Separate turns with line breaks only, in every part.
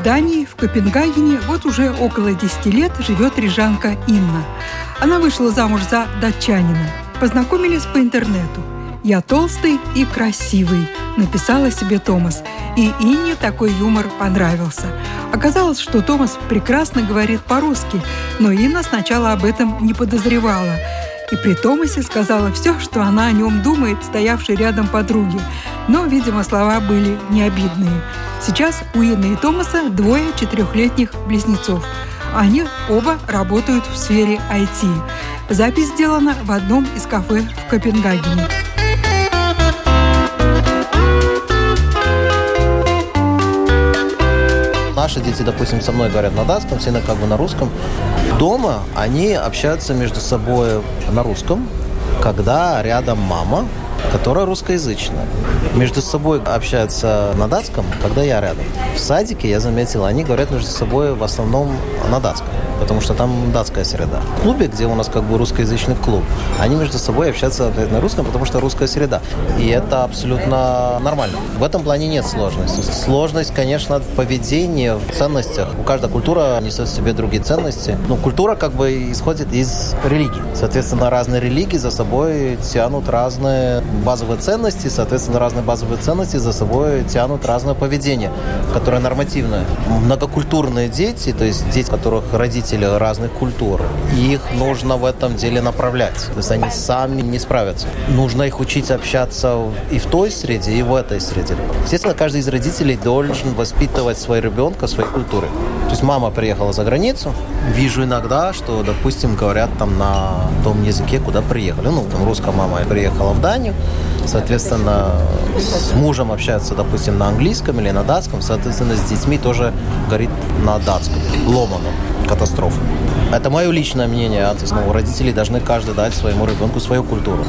В Дании, в Копенгагене, вот уже около 10 лет живет рижанка Инна. Она вышла замуж за датчанина. Познакомились по интернету. «Я толстый и красивый», – написала себе Томас. И Инне такой юмор понравился. Оказалось, что Томас прекрасно говорит по-русски, но Инна сначала об этом не подозревала – и при Томасе сказала все, что она о нем думает, стоявшей рядом подруги. Но, видимо, слова были не обидные. Сейчас у Инны и Томаса двое четырехлетних близнецов. Они оба работают в сфере IT. Запись сделана в одном из кафе в Копенгагене.
Наши дети, допустим, со мной говорят на датском, все как бы на русском. Дома они общаются между собой на русском, когда рядом мама, которая русскоязычная. Между собой общаются на датском, когда я рядом. В садике, я заметил, они говорят между собой в основном на датском потому что там датская среда. В клубе, где у нас как бы русскоязычный клуб, они между собой общаются на русском, потому что русская среда. И это абсолютно нормально. В этом плане нет сложности. Сложность, конечно, поведения в ценностях. У каждой культура несет в себе другие ценности. Ну, культура как бы исходит из религии. Соответственно, разные религии за собой тянут разные базовые ценности, соответственно, разные базовые ценности за собой тянут разное поведение, которое нормативное. Многокультурные дети, то есть дети, которых родители представители разных культур. Их нужно в этом деле направлять. То есть они сами не справятся. Нужно их учить общаться и в той среде, и в этой среде. Естественно, каждый из родителей должен воспитывать своего ребенка своей культурой. То есть мама приехала за границу, вижу иногда, что, допустим, говорят там на том языке, куда приехали. Ну, там русская мама приехала в Данию, соответственно, с мужем общается, допустим, на английском или на датском, соответственно, с детьми тоже говорит на датском, ломаном катастрофы. Это мое личное мнение. Есть, ну, родители должны каждый дать своему ребенку свою культуру.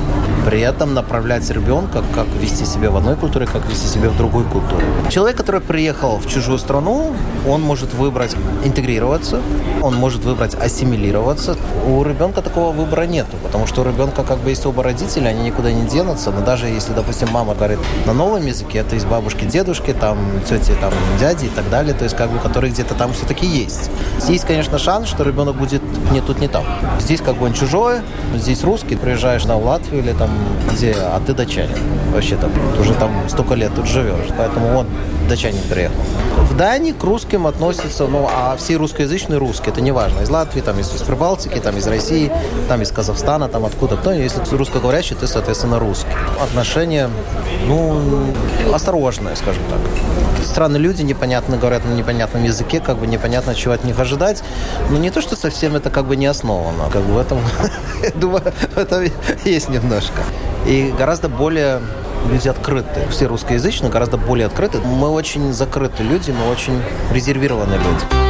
При этом направлять ребенка, как вести себя в одной культуре, как вести себя в другой культуре. Человек, который приехал в чужую страну, он может выбрать интегрироваться, он может выбрать ассимилироваться. У ребенка такого выбора нету, потому что у ребенка как бы есть оба родителя, они никуда не денутся. Но даже если, допустим, мама говорит на новом языке, это из бабушки, дедушки, там, тети, там, дяди и так далее, то есть как бы, которые где-то там все-таки есть. Есть, конечно, шанс, что ребенок будет не тут, не там. Здесь как бы он чужой, здесь русский, приезжаешь на Латвию или там где, а ты датчанин. Вообще там, уже там столько лет тут живешь, поэтому он датчанин приехал. В Дании к русским относятся, ну, а все русскоязычные русские, это не важно, из Латвии, там, из, из Прибалтики, там, из России, там, из Казахстана, там, откуда кто, если ты русскоговорящий, ты, соответственно, русский. Отношения, ну, осторожные, скажем так. Странные люди, непонятно говорят на непонятном языке, как бы непонятно, чего от них ожидать, но не то, что совсем это как бы не основано, как бы в этом, думаю, это есть немножко. И гораздо более люди открыты. Все русскоязычные гораздо более открыты. Мы очень закрытые люди, мы очень резервированные люди.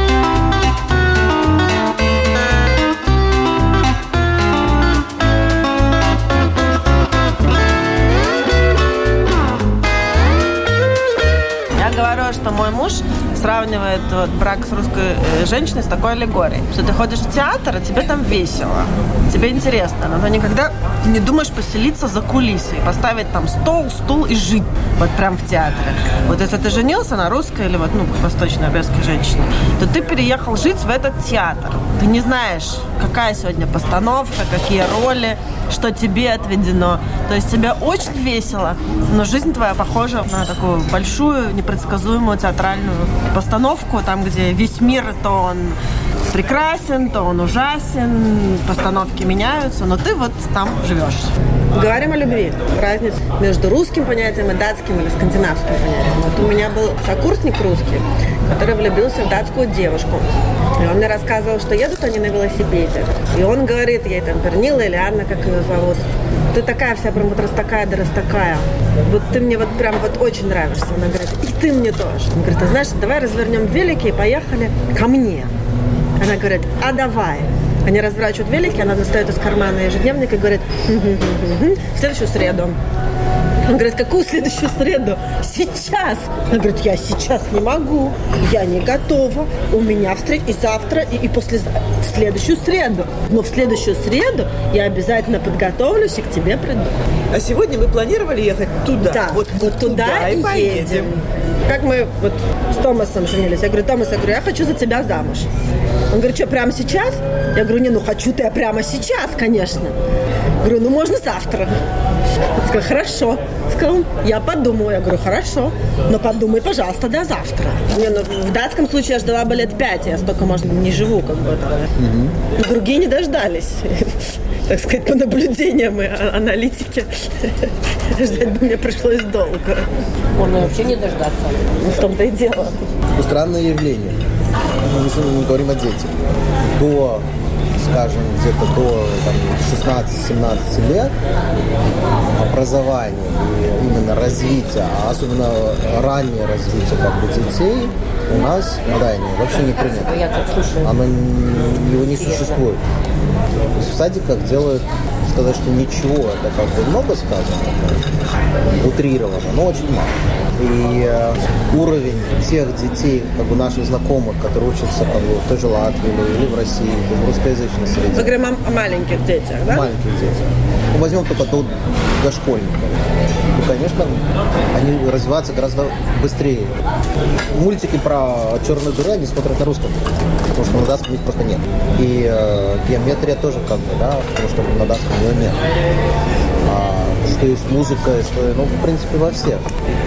что мой муж сравнивает вот, брак с русской э, женщиной с такой аллегорией, что ты ходишь в театр, а тебе там весело, тебе интересно, но никогда не думаешь поселиться за кулисой, поставить там стол, стул и жить вот прям в театре. Вот если ты женился на русской или вот, ну, восточно-обрезской женщине, то ты переехал жить в этот театр. Ты не знаешь, какая сегодня постановка, какие роли, что тебе отведено. То есть тебе очень весело, но жизнь твоя похожа на такую большую, непредсказуемую театральную постановку, там, где весь мир, то он прекрасен, то он ужасен, постановки меняются, но ты вот там живешь. Говорим о любви. Разница между русским понятием и датским или скандинавским понятием. Вот у меня был сокурсник русский, который влюбился в датскую девушку. И он мне рассказывал, что едут они на велосипеде. И он говорит ей там Пернила или Анна, как ее зовут. Ты такая вся прям вот раз такая да раз такая. Вот ты мне вот прям вот очень нравишься. Она говорит, и ты мне тоже. Он говорит, а знаешь, давай развернем велики и поехали ко мне. Она говорит, а давай. Они разворачивают велики, она достает из кармана ежедневник и говорит, в следующую среду. Он говорит, какую следующую среду? Сейчас. Она говорит, я сейчас не могу, я не готова, у меня встреча и завтра, и, и после в следующую среду. Но в следующую среду я обязательно подготовлюсь и к тебе приду.
А сегодня вы планировали ехать туда?
Да, вот, вот туда, туда и поедем. едем. Как мы вот с Томасом женились. Я говорю, Томас, я говорю, я хочу за тебя замуж. Он говорит, что, прямо сейчас? Я говорю, не, ну хочу-то я прямо сейчас, конечно. Говорю, ну можно завтра. Он сказал, хорошо. Сказал, я подумаю. Я говорю, хорошо, но подумай, пожалуйста, до завтра. Не, ну, в датском случае я ждала бы лет пять, я столько, может, не живу, как бы. Угу. другие не дождались. Так сказать, по наблюдениям и аналитике. Ждать бы мне пришлось долго.
Он вообще не дождаться.
Ну, в том-то и дело.
Странное явление. Мы говорим о детях. До скажем, где-то до 16-17 лет образование и именно развитие, а особенно раннее развитие как бы детей у нас в Дании вообще не принято. Оно его не существует. В садиках делают сказать, что ничего, это как бы много сказано, утрировано, но очень мало. И э, уровень всех детей, как бы наших знакомых, которые учатся как бы, в той же Латвии или, в России, в русскоязычной среде.
Мы говорим о маленьких детях, да?
Маленьких детях. Ну, возьмем только до дошкольников. Ну, конечно, они развиваются гораздо быстрее. Мультики про черную дыру они смотрят на русском, потому что на датском их просто нет. И э, геометрия тоже как бы, да, потому что на датском ее нет. А, что есть музыка, что, ну, в принципе, во всех.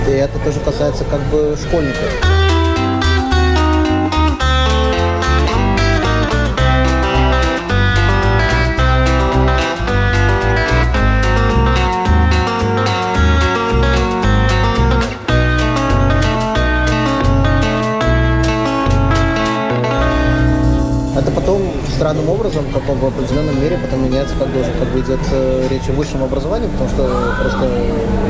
И это тоже касается как бы школьников. Странным образом, как в определенном мире потом меняется, как уже как бы идет э, речь о высшем образовании, потому что просто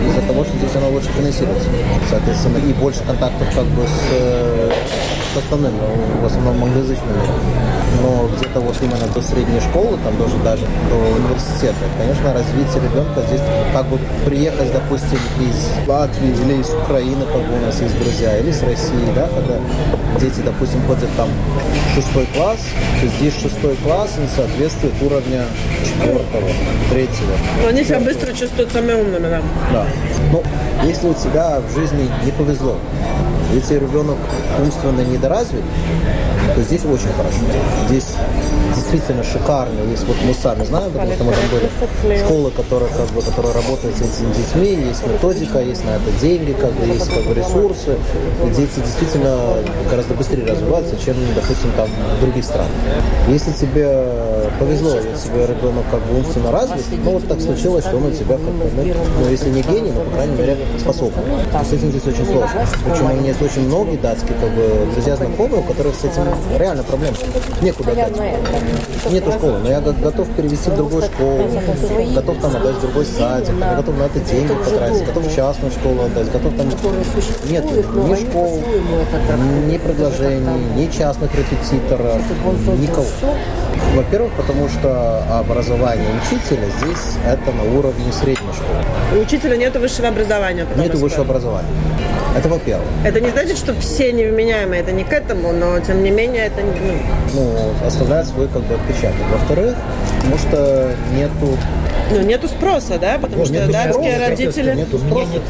из-за того, что здесь оно лучше финансируется, соответственно, и больше контактов как бы с, остальным, ну, в основном англоязычным. Но где-то вот именно до средней школы, там даже, даже до университета, конечно, развитие ребенка здесь как бы приехать, допустим, из Латвии или из Украины, как бы у нас есть друзья, или с России, да, когда дети, допустим, ходят там шестой класс, то здесь шестой класс не соответствует уровня четвертого, третьего.
Но они себя быстро чувствуют самыми умными, да?
Да. Ну, если у тебя в жизни не повезло, если ребенок умственно недоразвит, то здесь очень хорошо. Здесь действительно шикарно. Есть вот мы сами знаем, потому что мы там были школы, которые, как бы, которые работают с этими детьми, есть методика, есть на это деньги, как бы, есть как бы, ресурсы. И дети действительно гораздо быстрее развиваются, чем, допустим, там в других странах. Если тебе повезло, если тебе ребенок как бы умственно развит, ну вот так случилось, что он у тебя как бы, ну, ну если не гений, но, по крайней мере, способен. С этим здесь очень сложно. Причем у меня есть очень многие датские как бы, друзья знакомые, у которых с этим реально проблем. Некуда дать. Нету школы, но я готов перевести в другую школу, готов там отдать в другой садик, я готов на это деньги потратить, готов в частную школу отдать, готов там... Нет ни школ, ни предложений, ни частных репетиторов, никого. Во-первых, потому что образование учителя здесь это на уровне средней школы.
У учителя нет высшего образования.
Нет высшего образования. Это во-первых.
Это не значит, что все невменяемые, это не к этому, но тем не менее это
ну, ну оставляет свой как бы отпечаток. Во-вторых, потому что нету
ну, нету спроса, да? Потому ну, что датские спроса, родители...
Нету спроса.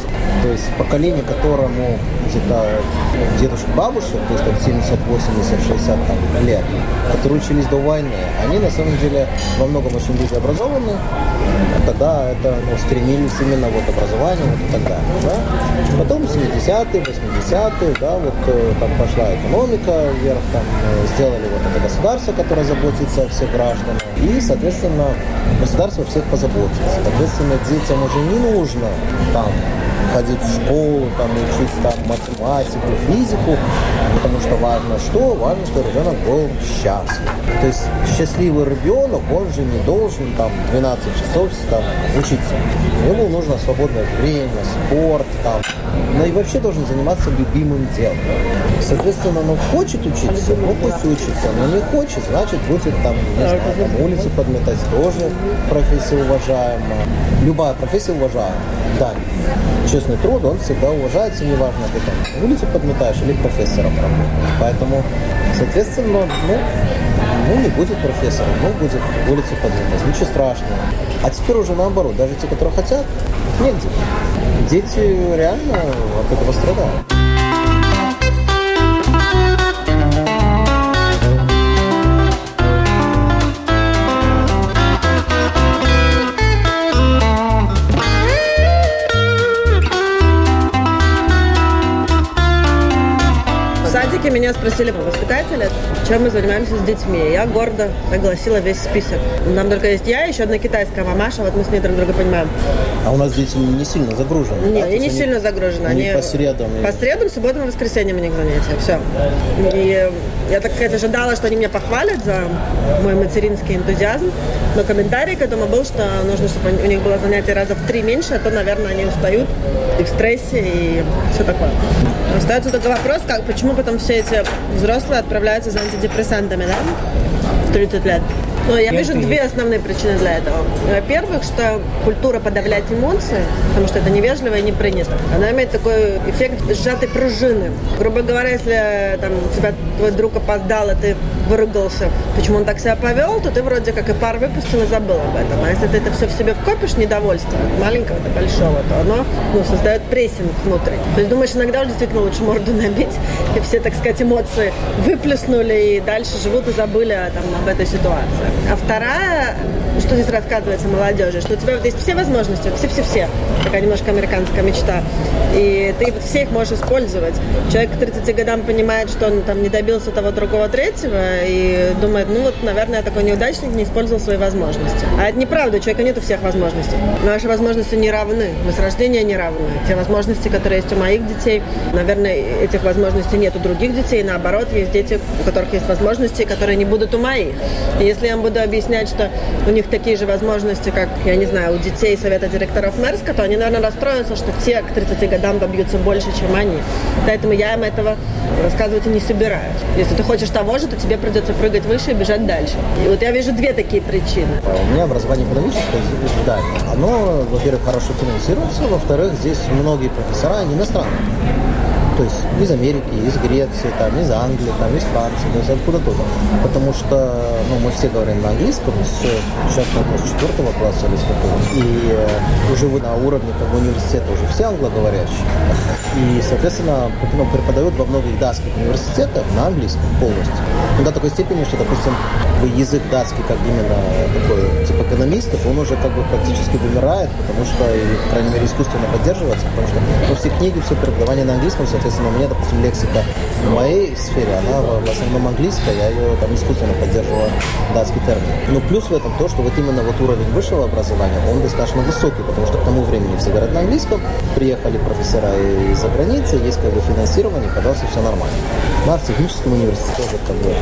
То есть поколение, которому где-то ну, дедушек, бабушек, то есть там 70, 80, 60 там, лет, которые учились до войны, они на самом деле во многом очень люди образованы, тогда это ну, стремились именно вот образование вот и так далее. Да? Потом 70-е, 80-е, да, вот э, там пошла экономика вверх, там э, сделали вот это государство, которое заботится о всех гражданах, и, соответственно, государство всех позаботится. Соответственно, детям уже не нужно там ходить в школу, там, учить там, математику, физику, потому что важно что? Важно, что ребенок был счастлив. То есть счастливый ребенок, он же не должен там 12 часов там, учиться. Ему нужно свободное время, спорт, там, но и вообще должен заниматься любимым делом. Соответственно, он хочет учиться, ну пусть учится, но не хочет, значит будет там, не знаю, там улицу подметать тоже профессия уважаемая. Любая профессия уважаема. Да, честный труд, он всегда уважается, неважно, ты там улицу подметаешь или профессором работаешь. Поэтому, соответственно, ну, ну, не будет профессора, ну, будет улицу подметать, ничего страшного. А теперь уже наоборот, даже те, которые хотят, нет Дети реально от этого страдают.
Меня спросили воспитатели, чем мы занимаемся с детьми. Я гордо огласила весь список. Нам только есть я, еще одна китайская мамаша, вот мы с ней друг друга понимаем.
А у нас дети не сильно загружены?
Нет, они не сильно загружены.
Они, они по средам?
По средам, субботам и воскресеньям у них занятия. Все. И я так сказать ожидала, что они меня похвалят за мой материнский энтузиазм, но комментарий к этому был, что нужно, чтобы у них было занятие раза в три меньше, а то, наверное, они устают и в стрессе, и все такое. Остается только вопрос, как, почему потом все эти взрослые отправляются за антидепрессантами, да? В 30 лет. Но я вижу две основные причины для этого. Во-первых, что культура подавлять эмоции, потому что это невежливо и не принято, она имеет такой эффект сжатой пружины. Грубо говоря, если там, тебя твой друг опоздал, и ты выругался, почему он так себя повел, то ты вроде как и пар выпустил и забыл об этом. А если ты это все в себе вкопишь, недовольство, от маленького до большого, то оно ну, создает прессинг внутри. То есть думаешь, иногда уже действительно лучше морду набить, и все, так сказать, эмоции выплеснули, и дальше живут и забыли там, об этой ситуации. А вторая, что здесь рассказывается молодежи, что у тебя вот есть все возможности, все-все-все, такая немножко американская мечта, и ты вот все их можешь использовать. Человек к 30 годам понимает, что он там не добился того, другого, третьего, и думает, ну вот, наверное, я такой неудачник, не использовал свои возможности. А это неправда, у человека нет всех возможностей. Наши возможности не равны, мы с рождения не равны. Те возможности, которые есть у моих детей, наверное, этих возможностей нет у других детей, наоборот, есть дети, у которых есть возможности, которые не будут у моих. И если я буду объяснять, что у них такие же возможности, как, я не знаю, у детей совета директоров Мерска, то они, наверное, расстроятся, что те к 30 годам добьются больше, чем они. Поэтому я им этого рассказывать и не собираюсь. Если ты хочешь того же, то тебе придется прыгать выше и бежать дальше. И вот я вижу две такие причины.
У меня образование экономическое Дании. Оно, во-первых, хорошо финансируется, во-вторых, здесь многие профессора, они иностранные то есть из Америки, из Греции, там, из Англии, там, из Франции, то есть откуда тут. Потому что ну, мы все говорим на английском с, сейчас, по с четвертого класса или с какого И э, уже вы на уровне как бы, университета уже все англоговорящие. И, соответственно, ну, преподают во многих датских университетах на английском полностью. Ну, до такой степени, что, допустим, язык датский, как именно такой, типа экономистов, он уже как бы практически вымирает, потому что, и, по крайней мере, искусственно поддерживается, потому что ну, все книги, все преподавание на английском, Соответственно, у меня, допустим, лексика в моей сфере, она в основном английская, я ее там искусственно поддерживала датский термин. Но плюс в этом то, что вот именно вот уровень высшего образования, он достаточно высокий, потому что к тому времени все говорят на английском, приехали профессора из-за границы, есть как бы финансирование, пожалуйста, все нормально. Ну, а в техническом университете тоже как бы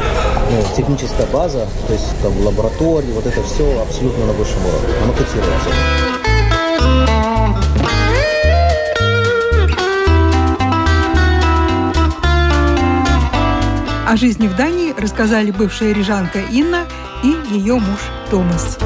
ну, техническая база, то есть там лаборатории, вот это все абсолютно на высшем уровне, оно котируется.
О жизни в Дании рассказали бывшая рижанка Инна и ее муж Томас.